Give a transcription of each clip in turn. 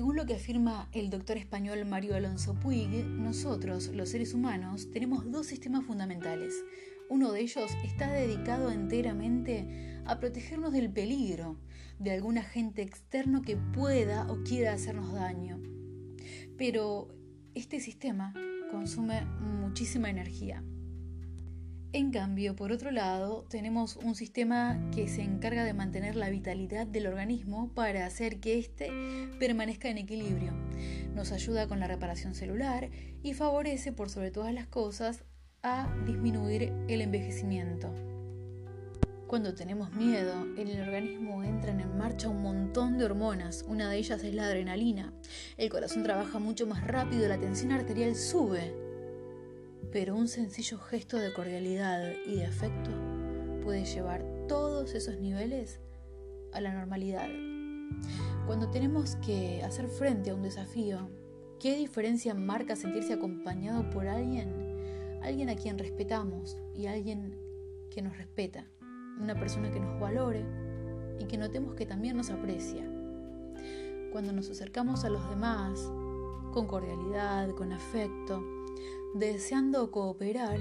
lo que afirma el doctor español Mario Alonso Puig, nosotros, los seres humanos, tenemos dos sistemas fundamentales. Uno de ellos está dedicado enteramente a protegernos del peligro, de algún agente externo que pueda o quiera hacernos daño. Pero este sistema consume muchísima energía. En cambio, por otro lado, tenemos un sistema que se encarga de mantener la vitalidad del organismo para hacer que éste permanezca en equilibrio. Nos ayuda con la reparación celular y favorece, por sobre todas las cosas, a disminuir el envejecimiento. Cuando tenemos miedo, en el organismo entran en marcha un montón de hormonas, una de ellas es la adrenalina. El corazón trabaja mucho más rápido, la tensión arterial sube, pero un sencillo gesto de cordialidad y de afecto puede llevar todos esos niveles a la normalidad. Cuando tenemos que hacer frente a un desafío, ¿qué diferencia marca sentirse acompañado por alguien? Alguien a quien respetamos y alguien que nos respeta, una persona que nos valore y que notemos que también nos aprecia. Cuando nos acercamos a los demás con cordialidad, con afecto, deseando cooperar,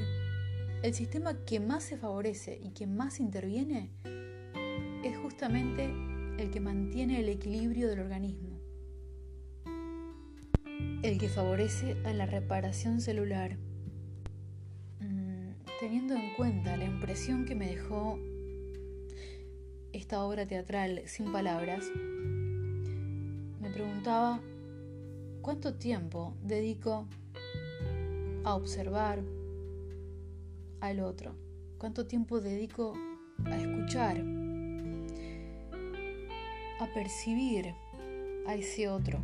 el sistema que más se favorece y que más interviene es justamente el que mantiene el equilibrio del organismo, el que favorece a la reparación celular. Mm, teniendo en cuenta la impresión que me dejó esta obra teatral sin palabras, me preguntaba cuánto tiempo dedico a observar al otro? ¿Cuánto tiempo dedico a escuchar? A percibir a ese otro.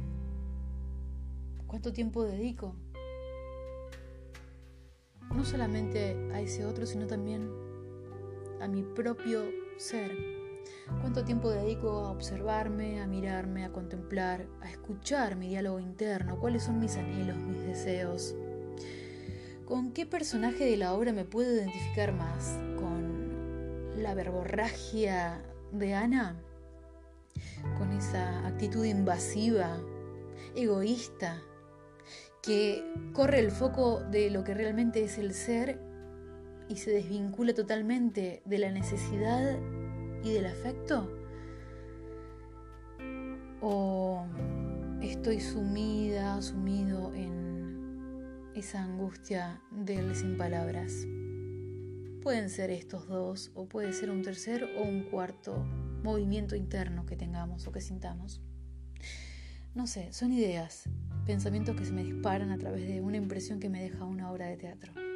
¿Cuánto tiempo dedico? No solamente a ese otro, sino también a mi propio ser. ¿Cuánto tiempo dedico a observarme, a mirarme, a contemplar, a escuchar mi diálogo interno? ¿Cuáles son mis anhelos, mis deseos? ¿Con qué personaje de la obra me puedo identificar más? ¿Con la verborragia de Ana? ¿Con esa actitud invasiva, egoísta, que corre el foco de lo que realmente es el ser y se desvincula totalmente de la necesidad y del afecto? ¿O estoy sumida, sumido en esa angustia del sin palabras. Pueden ser estos dos o puede ser un tercer o un cuarto movimiento interno que tengamos o que sintamos. No sé, son ideas, pensamientos que se me disparan a través de una impresión que me deja una obra de teatro.